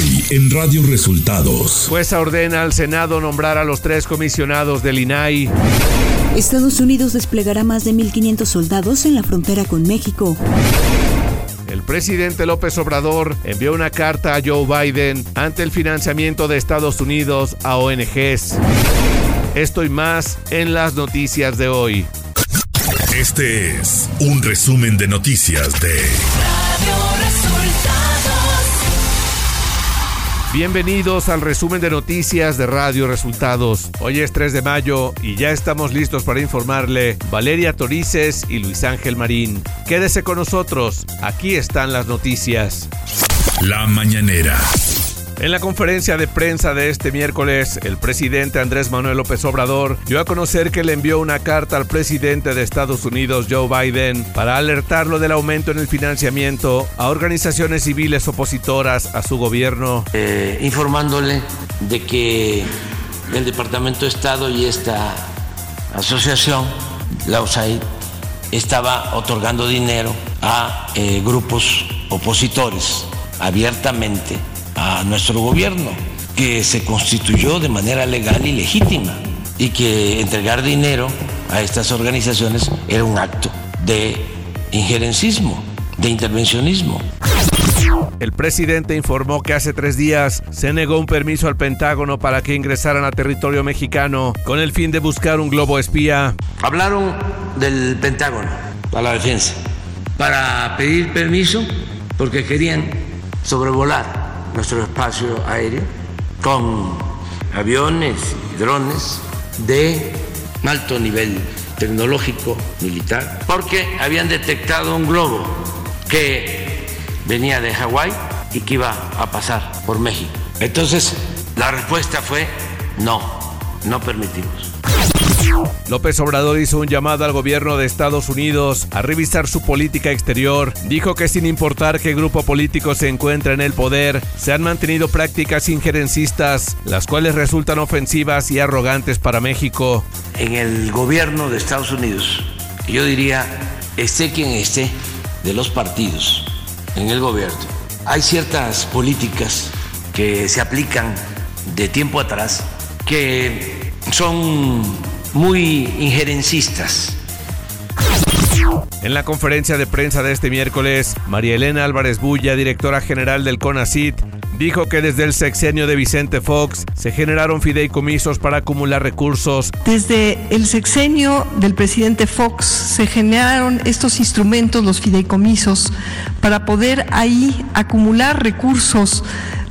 Hoy en Radio Resultados. Jueza ordena al Senado nombrar a los tres comisionados del INAI. Estados Unidos desplegará más de 1.500 soldados en la frontera con México. El presidente López Obrador envió una carta a Joe Biden ante el financiamiento de Estados Unidos a ONGs. Esto y más en las noticias de hoy. Este es un resumen de noticias de Radio Resultados. Bienvenidos al resumen de noticias de Radio Resultados. Hoy es 3 de mayo y ya estamos listos para informarle Valeria Torices y Luis Ángel Marín. Quédese con nosotros, aquí están las noticias. La mañanera. En la conferencia de prensa de este miércoles, el presidente Andrés Manuel López Obrador dio a conocer que le envió una carta al presidente de Estados Unidos, Joe Biden, para alertarlo del aumento en el financiamiento a organizaciones civiles opositoras a su gobierno. Eh, informándole de que el Departamento de Estado y esta asociación, la USAID, estaba otorgando dinero a eh, grupos opositores abiertamente a nuestro gobierno, que se constituyó de manera legal y legítima y que entregar dinero a estas organizaciones era un acto de injerencismo, de intervencionismo. El presidente informó que hace tres días se negó un permiso al Pentágono para que ingresaran a territorio mexicano con el fin de buscar un globo espía. Hablaron del Pentágono para la defensa, para pedir permiso porque querían sobrevolar nuestro espacio aéreo con aviones y drones de alto nivel tecnológico militar, porque habían detectado un globo que venía de Hawái y que iba a pasar por México. Entonces, la respuesta fue no, no permitimos. López Obrador hizo un llamado al gobierno de Estados Unidos a revisar su política exterior. Dijo que sin importar qué grupo político se encuentra en el poder, se han mantenido prácticas injerencistas, las cuales resultan ofensivas y arrogantes para México. En el gobierno de Estados Unidos, yo diría, esté quien esté de los partidos en el gobierno, hay ciertas políticas que se aplican de tiempo atrás que son muy injerencistas. En la conferencia de prensa de este miércoles, María Elena Álvarez Bulla, directora general del CONACIT, dijo que desde el sexenio de Vicente Fox se generaron fideicomisos para acumular recursos. Desde el sexenio del presidente Fox se generaron estos instrumentos, los fideicomisos, para poder ahí acumular recursos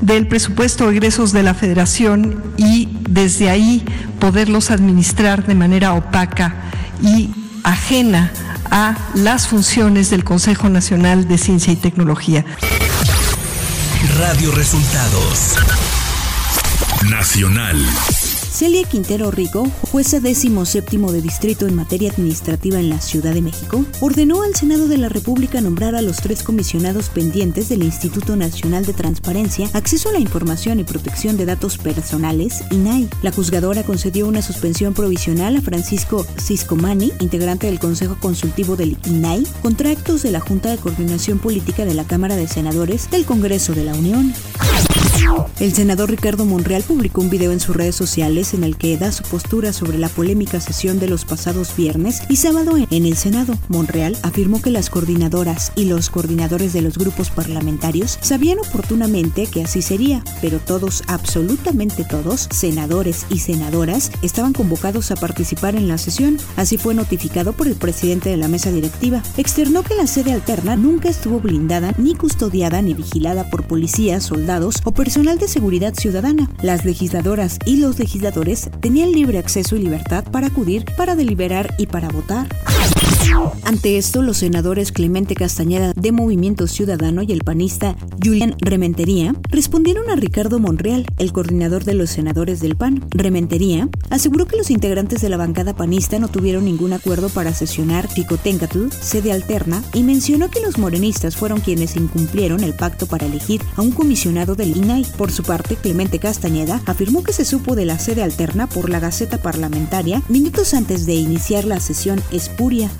del presupuesto de egresos de la Federación y desde ahí poderlos administrar de manera opaca y ajena a las funciones del Consejo Nacional de Ciencia y Tecnología. Radio Resultados Nacional. Celia Quintero Rico, jueza décimo séptimo de distrito en materia administrativa en la Ciudad de México, ordenó al Senado de la República nombrar a los tres comisionados pendientes del Instituto Nacional de Transparencia, Acceso a la Información y Protección de Datos Personales, INAI. La juzgadora concedió una suspensión provisional a Francisco Ciscomani, integrante del Consejo Consultivo del INAI, contra actos de la Junta de Coordinación Política de la Cámara de Senadores del Congreso de la Unión. El senador Ricardo Monreal publicó un video en sus redes sociales en el que da su postura sobre la polémica sesión de los pasados viernes y sábado en el Senado. Monreal afirmó que las coordinadoras y los coordinadores de los grupos parlamentarios sabían oportunamente que así sería, pero todos, absolutamente todos, senadores y senadoras, estaban convocados a participar en la sesión. Así fue notificado por el presidente de la mesa directiva. Externó que la sede alterna nunca estuvo blindada, ni custodiada, ni vigilada por policías, soldados o personal de seguridad ciudadana. Las legisladoras y los legisladores tenían libre acceso y libertad para acudir, para deliberar y para votar. Ante esto, los senadores Clemente Castañeda de Movimiento Ciudadano y el panista Julián Rementería respondieron a Ricardo Monreal, el coordinador de los senadores del PAN. Rementería aseguró que los integrantes de la bancada panista no tuvieron ningún acuerdo para sesionar Ticotencatl, sede alterna, y mencionó que los morenistas fueron quienes incumplieron el pacto para elegir a un comisionado del INAI. Por su parte, Clemente Castañeda afirmó que se supo de la sede alterna por la Gaceta Parlamentaria minutos antes de iniciar la sesión espuria.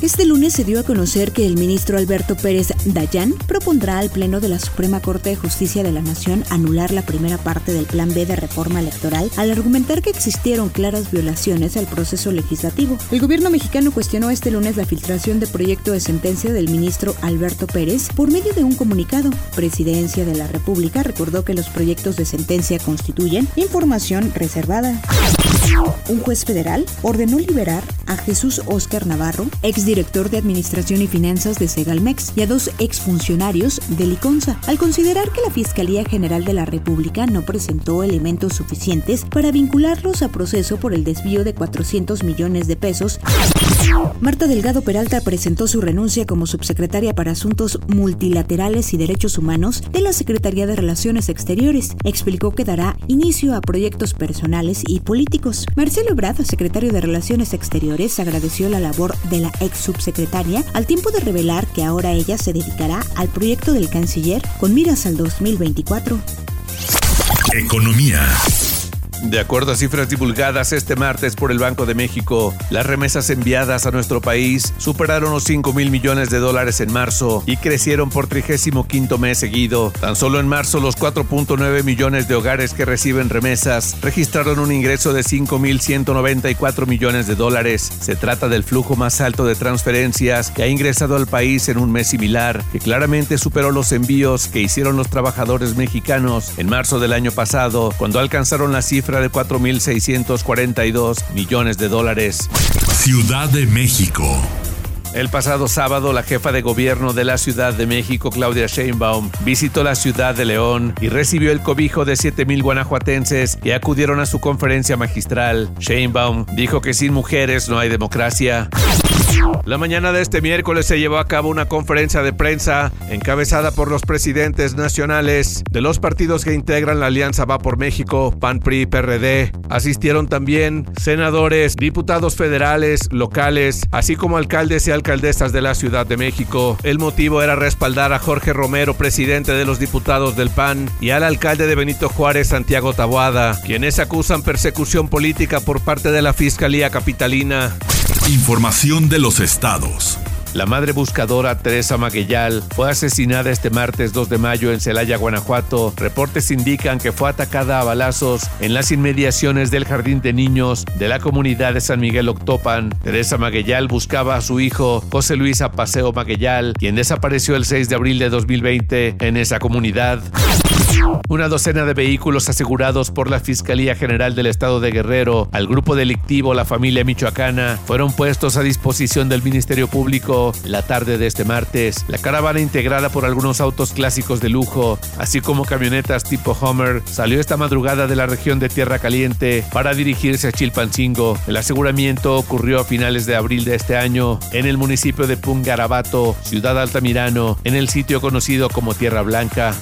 Este lunes se dio a conocer que el ministro Alberto Pérez Dayán propondrá al Pleno de la Suprema Corte de Justicia de la Nación anular la primera parte del Plan B de reforma electoral al argumentar que existieron claras violaciones al proceso legislativo. El gobierno mexicano cuestionó este lunes la filtración de proyecto de sentencia del ministro Alberto Pérez por medio de un comunicado. Presidencia de la República recordó que los proyectos de sentencia constituyen información reservada. Un juez federal ordenó liberar a Jesús Oscar Navarro, exdirector de Administración y Finanzas de Segalmex, y a dos exfuncionarios de Liconza, al considerar que la Fiscalía General de la República no presentó elementos suficientes para vincularlos a proceso por el desvío de 400 millones de pesos. Marta Delgado Peralta presentó su renuncia como subsecretaria para Asuntos Multilaterales y Derechos Humanos de la Secretaría de Relaciones Exteriores. Explicó que dará inicio a proyectos personales y políticos. Marcelo Ebrard, secretario de Relaciones Exteriores, agradeció la labor de la ex subsecretaria al tiempo de revelar que ahora ella se dedicará al proyecto del canciller con miras al 2024. Economía. De acuerdo a cifras divulgadas este martes por el Banco de México, las remesas enviadas a nuestro país superaron los 5 mil millones de dólares en marzo y crecieron por 35 mes seguido. Tan solo en marzo, los 4.9 millones de hogares que reciben remesas registraron un ingreso de 5 mil 194 millones de dólares. Se trata del flujo más alto de transferencias que ha ingresado al país en un mes similar, que claramente superó los envíos que hicieron los trabajadores mexicanos en marzo del año pasado, cuando alcanzaron la cifra de 4.642 millones de dólares. Ciudad de México. El pasado sábado, la jefa de gobierno de la Ciudad de México, Claudia Sheinbaum, visitó la ciudad de León y recibió el cobijo de 7.000 guanajuatenses que acudieron a su conferencia magistral. Sheinbaum dijo que sin mujeres no hay democracia. La mañana de este miércoles se llevó a cabo una conferencia de prensa encabezada por los presidentes nacionales de los partidos que integran la Alianza Va por México, PAN, PRI, PRD. Asistieron también senadores, diputados federales, locales, así como alcaldes y alcaldesas de la Ciudad de México. El motivo era respaldar a Jorge Romero, presidente de los diputados del PAN, y al alcalde de Benito Juárez, Santiago Taboada, quienes acusan persecución política por parte de la Fiscalía Capitalina. Información de los estados. La madre buscadora Teresa Maguellal fue asesinada este martes 2 de mayo en Celaya, Guanajuato. Reportes indican que fue atacada a balazos en las inmediaciones del jardín de niños de la comunidad de San Miguel Octopan. Teresa Maguellal buscaba a su hijo José Luis Apaseo Maguellal, quien desapareció el 6 de abril de 2020 en esa comunidad. Una docena de vehículos asegurados por la Fiscalía General del Estado de Guerrero al grupo delictivo La Familia Michoacana fueron puestos a disposición del Ministerio Público la tarde de este martes. La caravana integrada por algunos autos clásicos de lujo, así como camionetas tipo Homer, salió esta madrugada de la región de Tierra Caliente para dirigirse a Chilpancingo. El aseguramiento ocurrió a finales de abril de este año en el municipio de Pungarabato, ciudad Altamirano, en el sitio conocido como Tierra Blanca.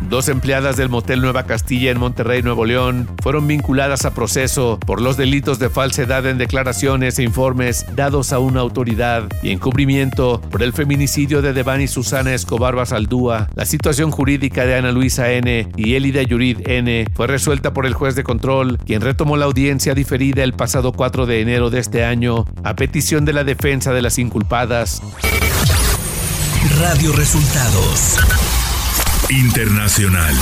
Dos empleadas del motel Nueva Castilla en Monterrey, Nuevo León, fueron vinculadas a proceso por los delitos de falsedad en declaraciones e informes dados a una autoridad y encubrimiento por el feminicidio de Devani Susana Escobar Basaldúa. La situación jurídica de Ana Luisa N. y Elida Yurid N. fue resuelta por el juez de control, quien retomó la audiencia diferida el pasado 4 de enero de este año a petición de la defensa de las inculpadas. Radio Resultados. Internacional.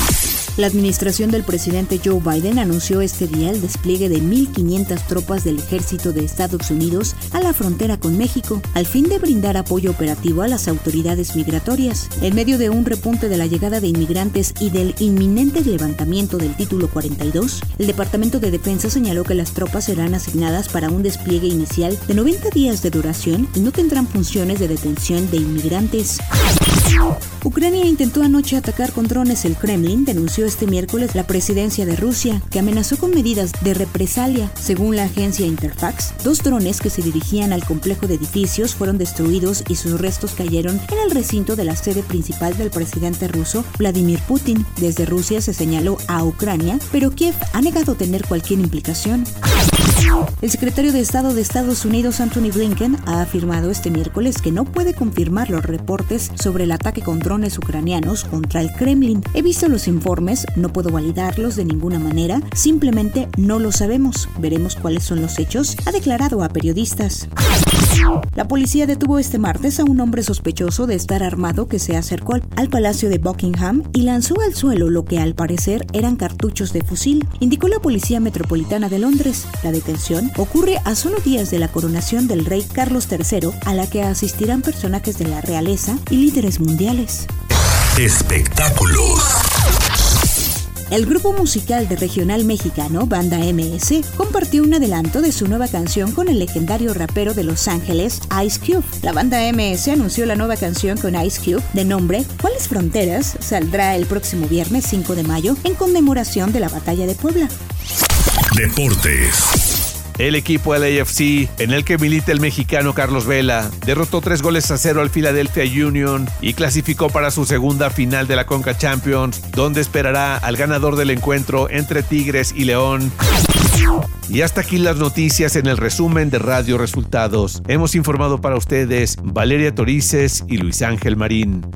La administración del presidente Joe Biden anunció este día el despliegue de 1.500 tropas del ejército de Estados Unidos a la frontera con México, al fin de brindar apoyo operativo a las autoridades migratorias. En medio de un repunte de la llegada de inmigrantes y del inminente levantamiento del título 42, el Departamento de Defensa señaló que las tropas serán asignadas para un despliegue inicial de 90 días de duración y no tendrán funciones de detención de inmigrantes. Ucrania intentó anoche atacar con drones el Kremlin, denunció este miércoles la presidencia de Rusia, que amenazó con medidas de represalia. Según la agencia Interfax, dos drones que se dirigían al complejo de edificios fueron destruidos y sus restos cayeron en el recinto de la sede principal del presidente ruso, Vladimir Putin. Desde Rusia se señaló a Ucrania, pero Kiev ha negado tener cualquier implicación. El secretario de Estado de Estados Unidos, Anthony Blinken, ha afirmado este miércoles que no puede confirmar los reportes sobre el ataque con drones ucranianos contra el Kremlin. He visto los informes, no puedo validarlos de ninguna manera, simplemente no lo sabemos. Veremos cuáles son los hechos, ha declarado a periodistas. La policía detuvo este martes a un hombre sospechoso de estar armado que se acercó al Palacio de Buckingham y lanzó al suelo lo que al parecer eran cartuchos de fusil, indicó la Policía Metropolitana de Londres. La detención ocurre a solo días de la coronación del rey Carlos III, a la que asistirán personajes de la realeza y líderes mundiales. Espectáculos. El grupo musical de regional mexicano, Banda MS, compartió un adelanto de su nueva canción con el legendario rapero de Los Ángeles, Ice Cube. La banda MS anunció la nueva canción con Ice Cube de nombre ¿Cuáles fronteras? Saldrá el próximo viernes 5 de mayo en conmemoración de la Batalla de Puebla. Deportes. El equipo LAFC, en el que milita el mexicano Carlos Vela, derrotó tres goles a cero al Philadelphia Union y clasificó para su segunda final de la Conca Champions, donde esperará al ganador del encuentro entre Tigres y León. Y hasta aquí las noticias en el resumen de Radio Resultados. Hemos informado para ustedes Valeria Torices y Luis Ángel Marín.